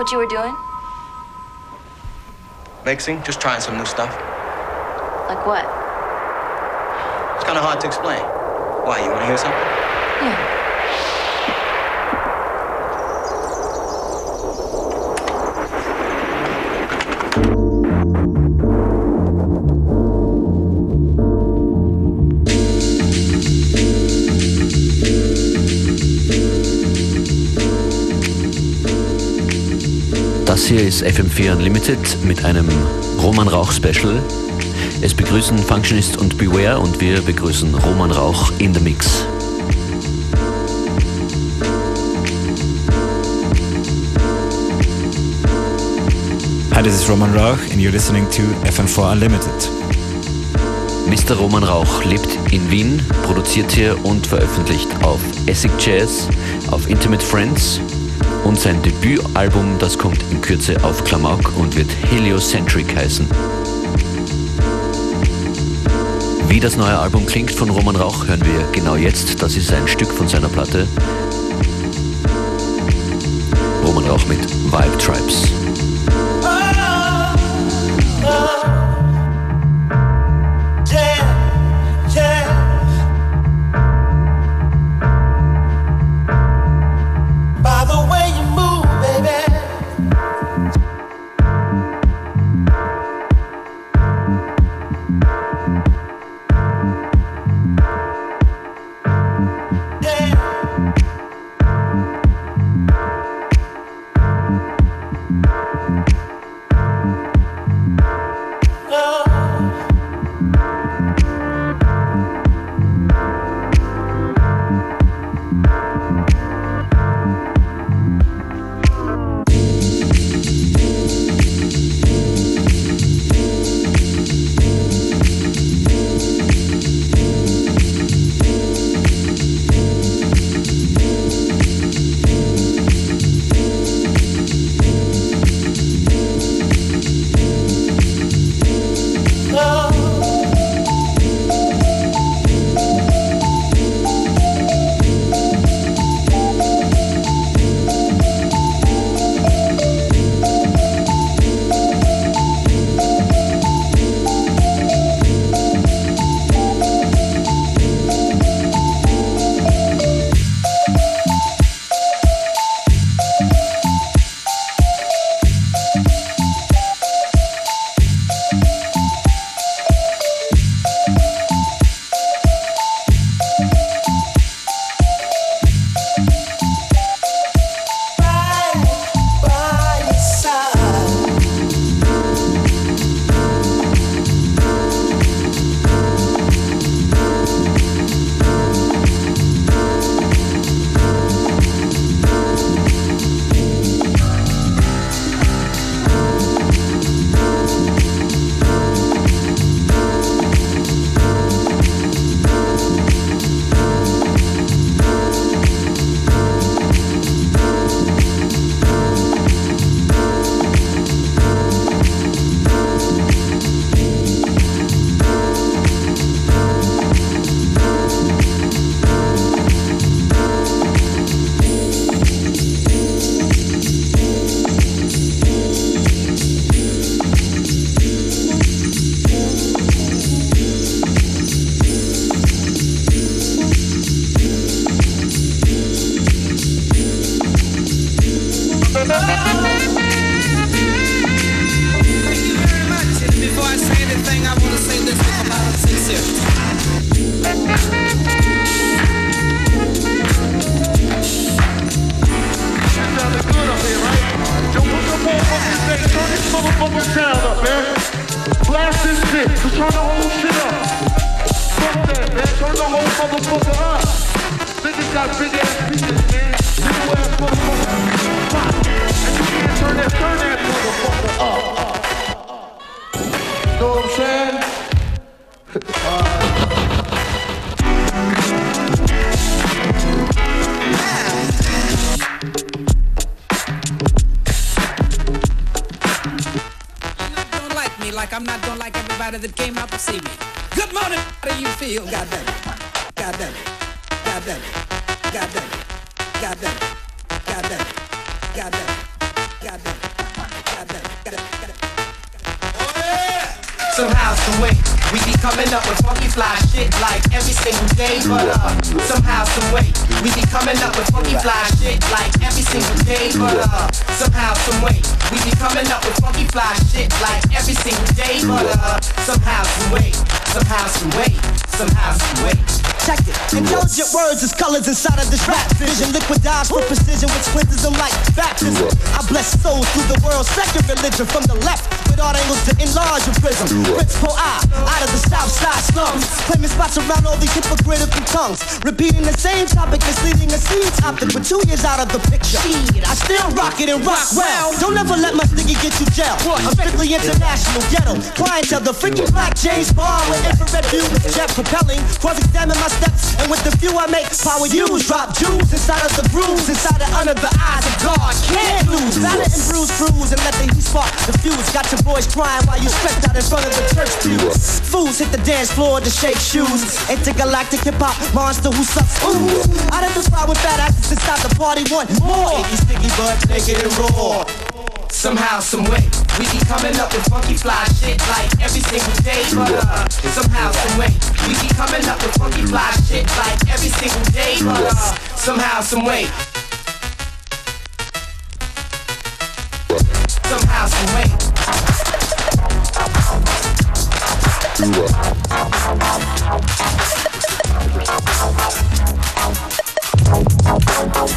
what you were doing? Mixing, just trying some new stuff. Like what? It's kind of hard to explain. Why, you want to hear something? Yeah. Hier ist FM4 Unlimited mit einem Roman Rauch Special. Es begrüßen Functionist und Beware und wir begrüßen Roman Rauch in the Mix. Hi, this is Roman Rauch and you're listening to FM4 Unlimited. Mr. Roman Rauch lebt in Wien, produziert hier und veröffentlicht auf Essig Jazz, auf Intimate Friends und sein Debütalbum, das kommt in Kürze auf Klamauk und wird Heliocentric heißen. Wie das neue Album klingt von Roman Rauch, hören wir genau jetzt. Das ist ein Stück von seiner Platte. Roman Rauch mit Vibe Tribes. Somehow, some way, we be coming up with funky fly shit like every single day, but uh, somehow, some way, we be coming up with funky fly shit like every single day, but uh, somehow, some way, we be coming up with funky fly shit like every single day, but uh, somehow, some way, somehow, some way, somehow, some way protected. Intelligent words is colors inside of this rap vision. Liquidized for precision with splinters and light. Baptism. I bless souls through the world's second religion from the left with art angles to enlarge your prism. Principal I, out of the south side slums. Claiming spots around all these hypocritical tongues. Repeating the same topic, misleading a scene topic. But two years out of the picture. I still rock it and rock well. Don't ever let my sticky get you gel. I'm strictly international ghetto. Clientele, the freaking black James Bond with infrared view. Jet propelling. Cross-examine my steps, and with the few I make, power use, drop jewels inside of the bruise, inside of under the eyes of God. Can't lose, valor and bruise, bruise, and let the heat spark the fuse. Got your boys crying while you stretched out in front of the church pews. Fools hit the dance floor to shake shoes. Intergalactic hip hop monster who sucks. Ooh, out of the spot with fat asses inside the party. One more. Iggy, sticky, but naked and raw somehow, some way. We keep coming up with funky fly shit like every single day, but uh, somehow, some way. We keep coming up with funky fly shit like every single day, but uh, somehow, some way. Somehow, some way. Do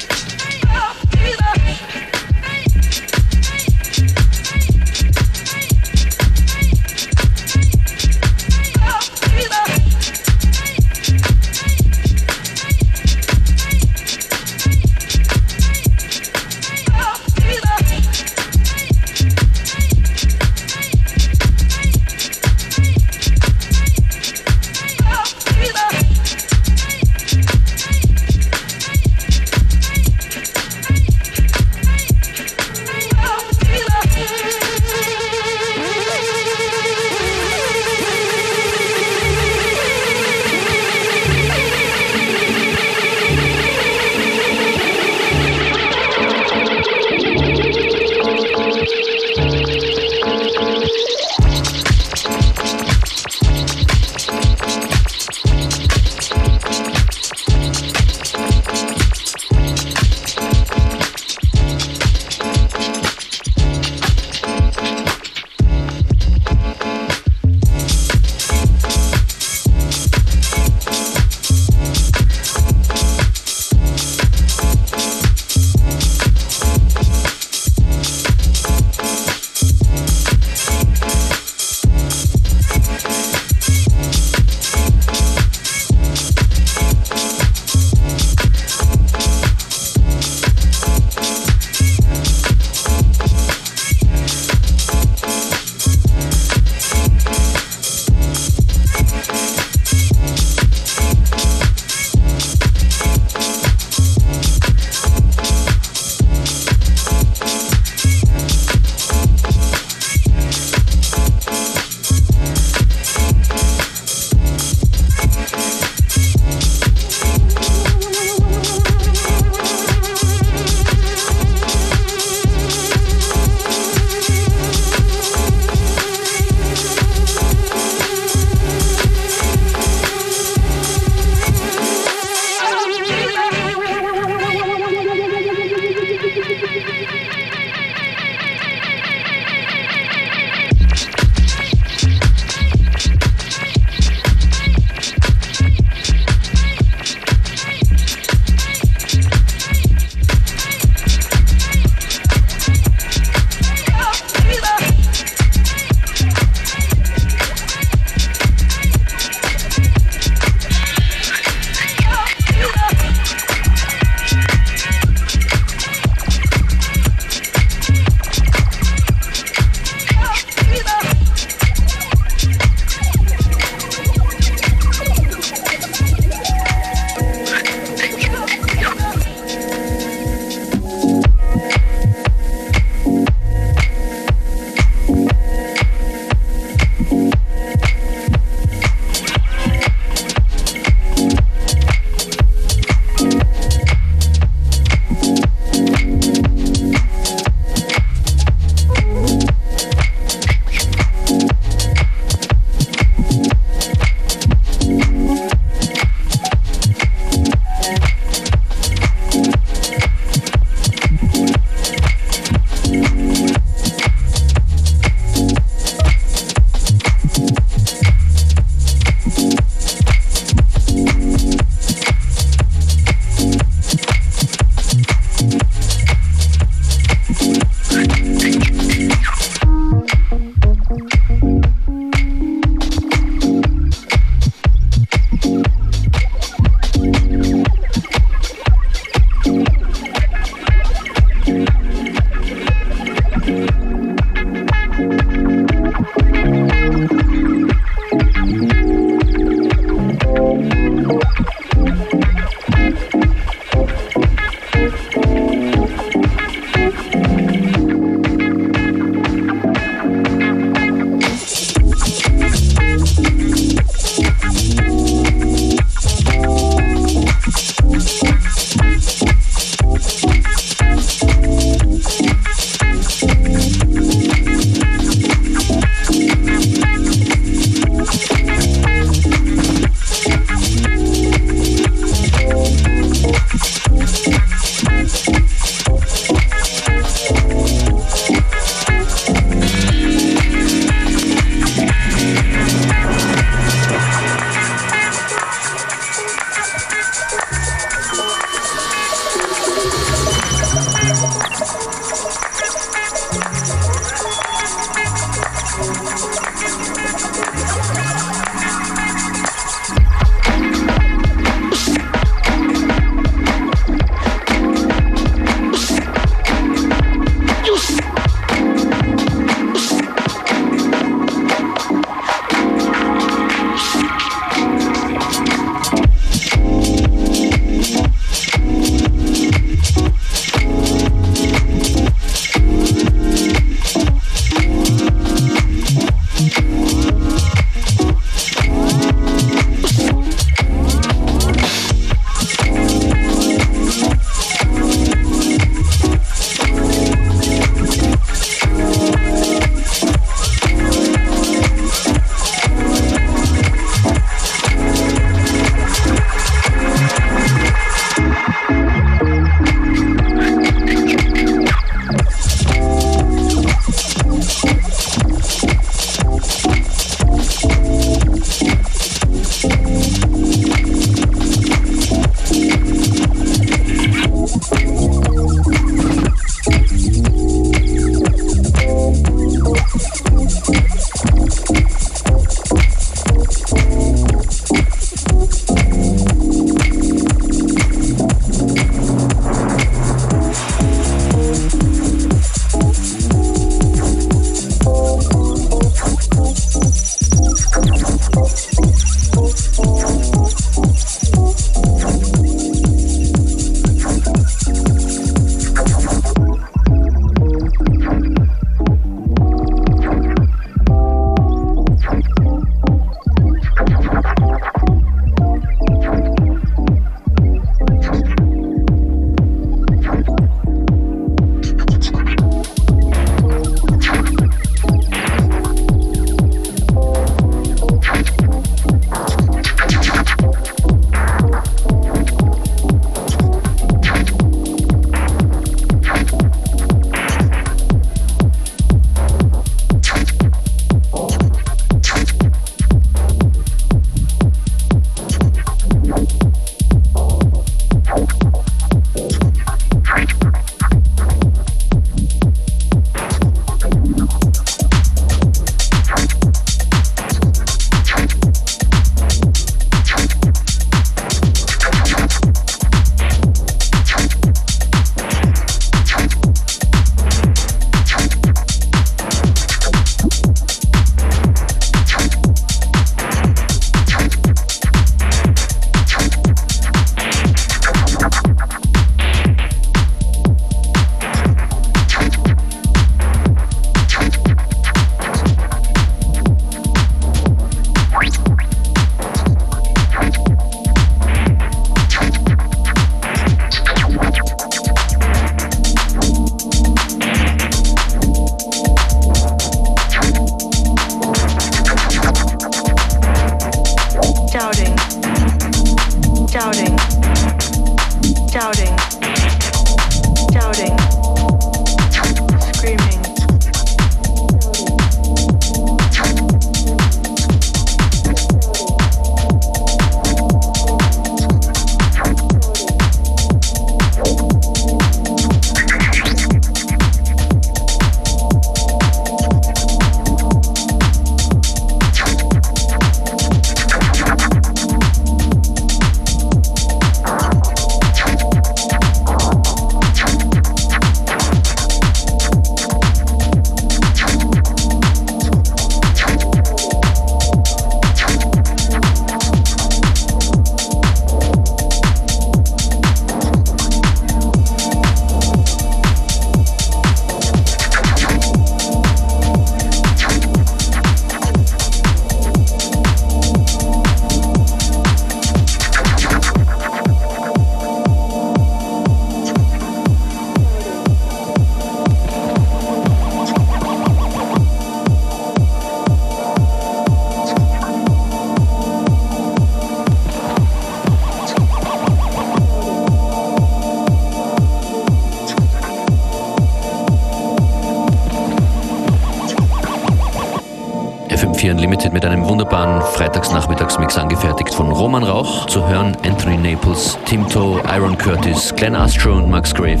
Curtis, Glenn Astro und Max Grave.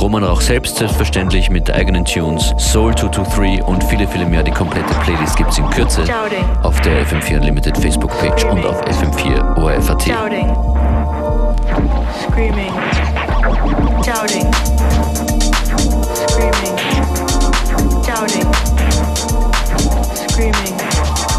Roman Rauch selbst selbstverständlich mit eigenen Tunes, Soul 223 und viele, viele mehr. Die komplette Playlist gibt es in Kürze auf der FM4 Unlimited Facebook-Page und auf FM4 ORFAT. Screaming. Doubting. Screaming. Doubting. Screaming.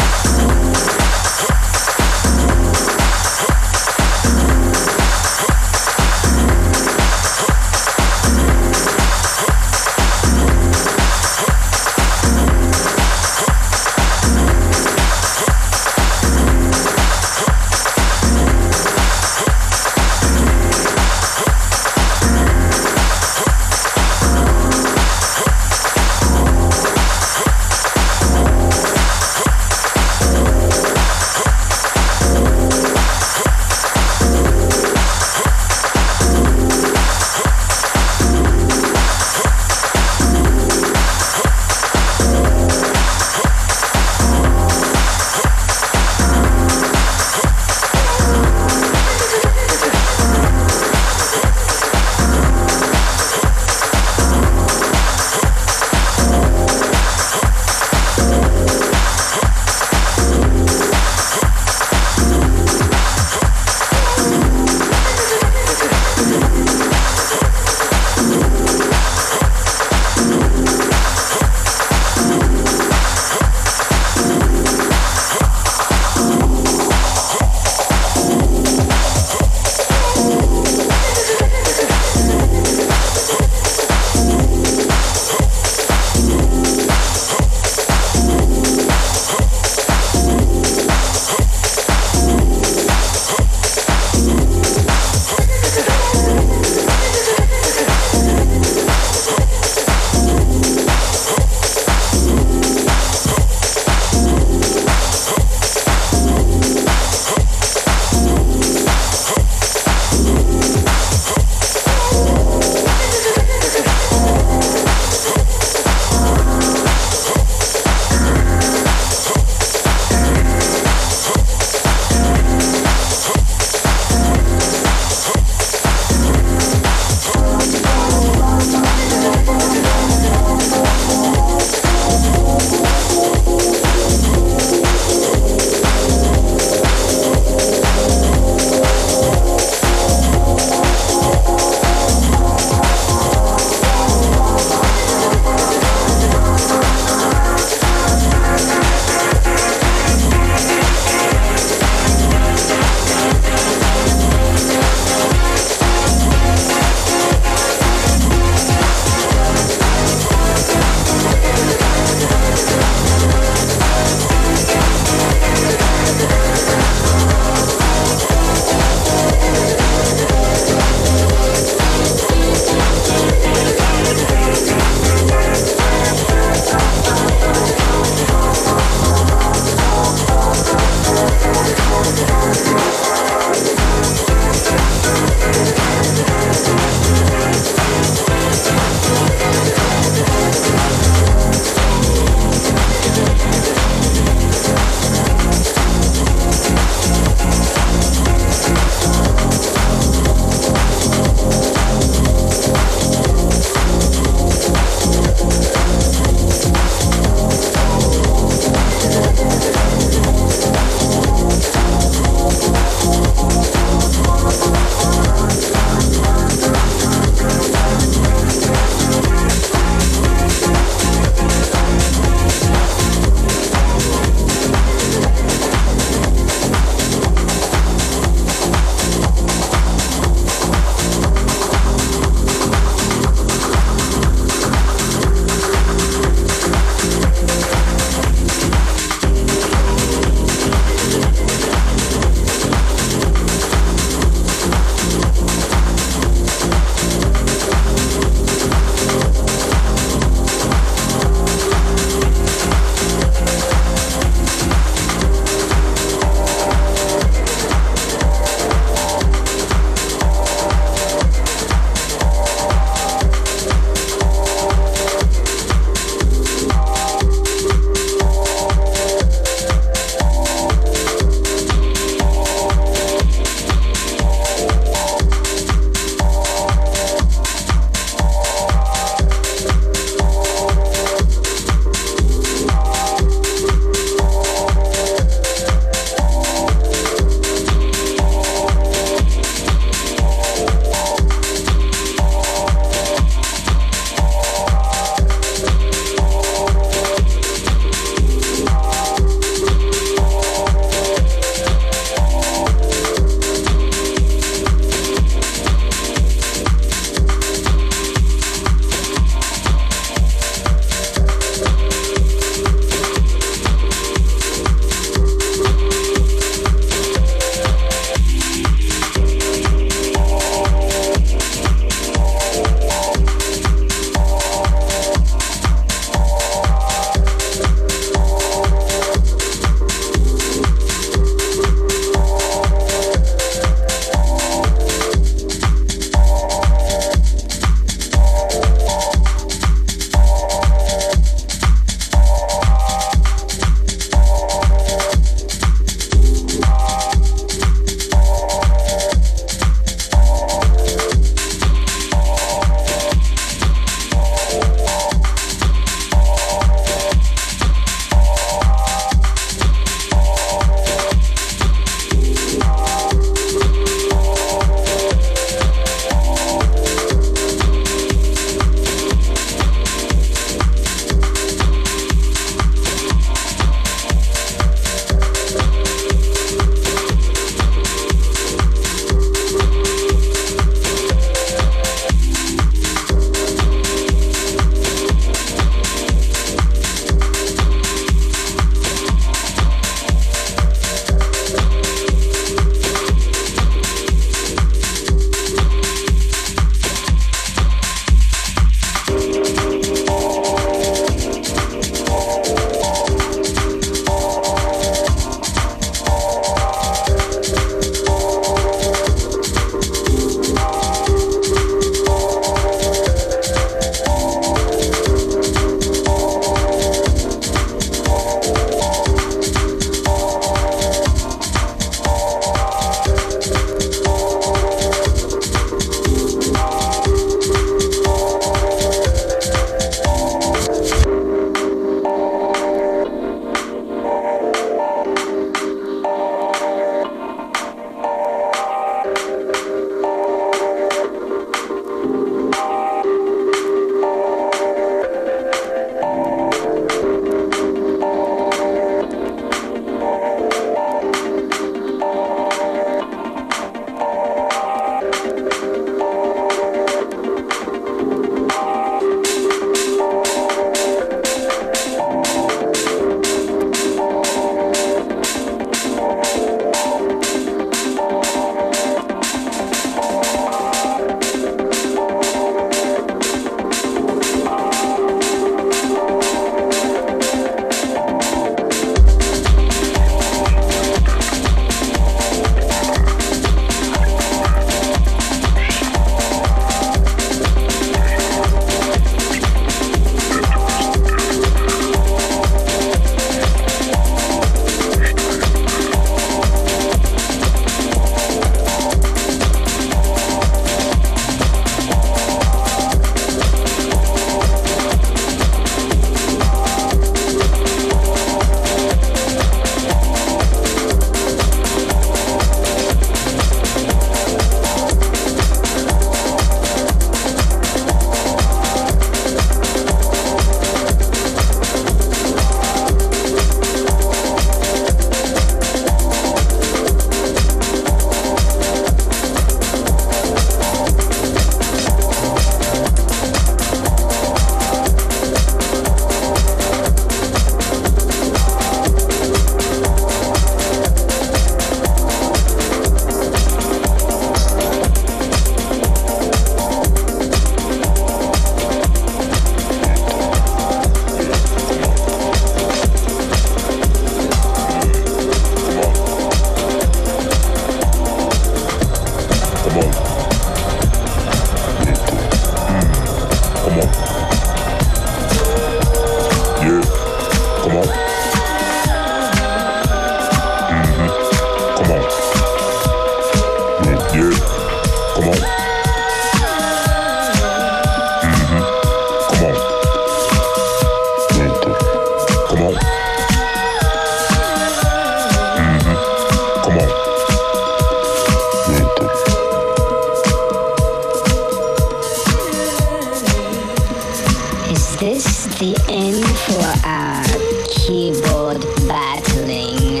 is the end for our keyboard battling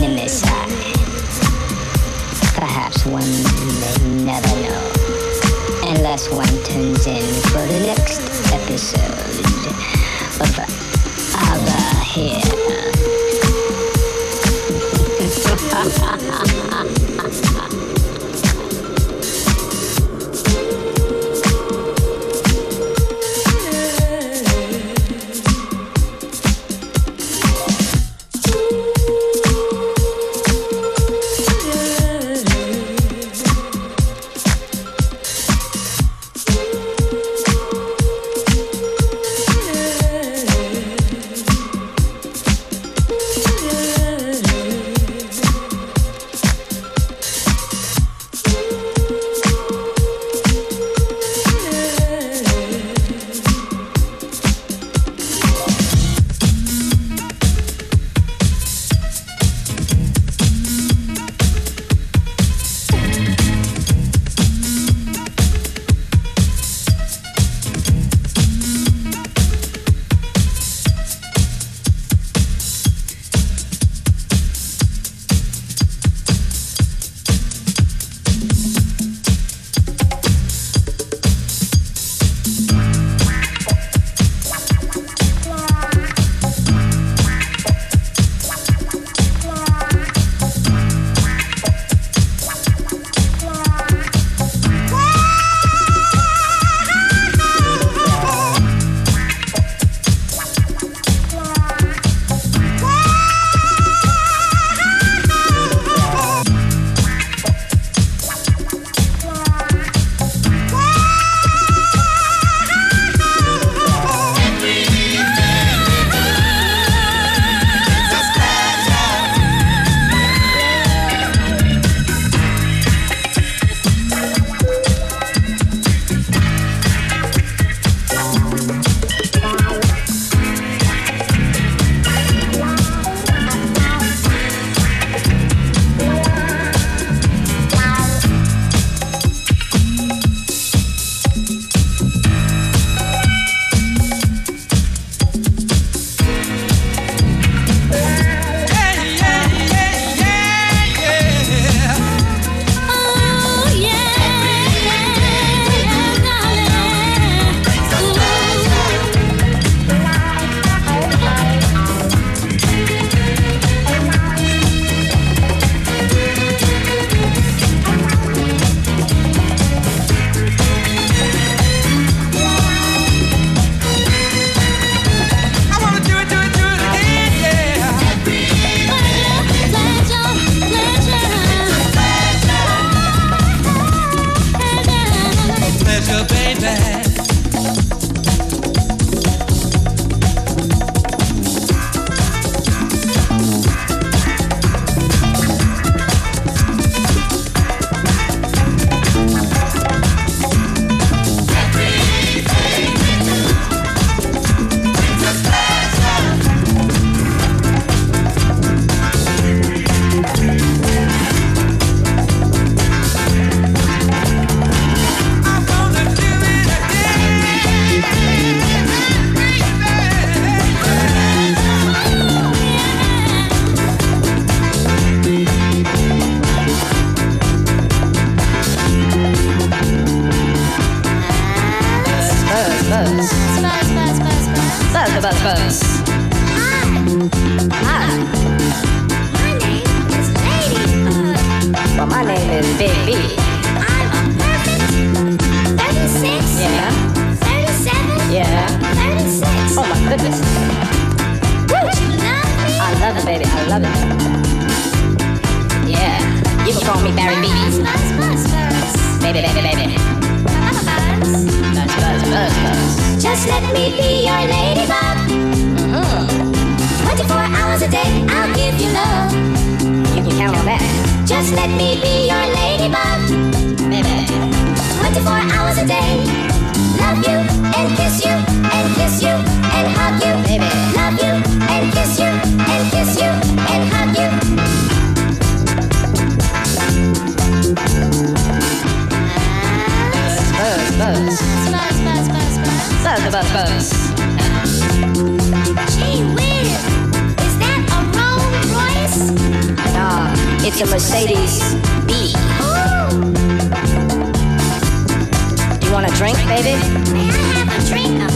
nemesis. Perhaps one may never know, unless one turns in for the next episode of other Here. Drink, baby? May I have a drink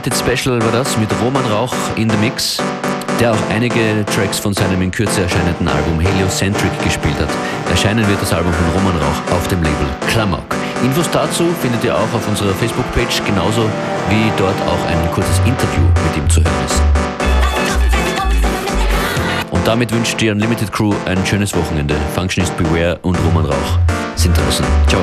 Ein Unlimited Special war das mit Roman Rauch in the Mix, der auch einige Tracks von seinem in Kürze erscheinenden Album Heliocentric gespielt hat. Erscheinen wird das Album von Roman Rauch auf dem Label Klamauk. Infos dazu findet ihr auch auf unserer Facebook-Page, genauso wie dort auch ein kurzes Interview mit ihm zu hören ist. Und damit wünscht die Unlimited Crew ein schönes Wochenende. Functionist Beware und Roman Rauch sind draußen. Ciao.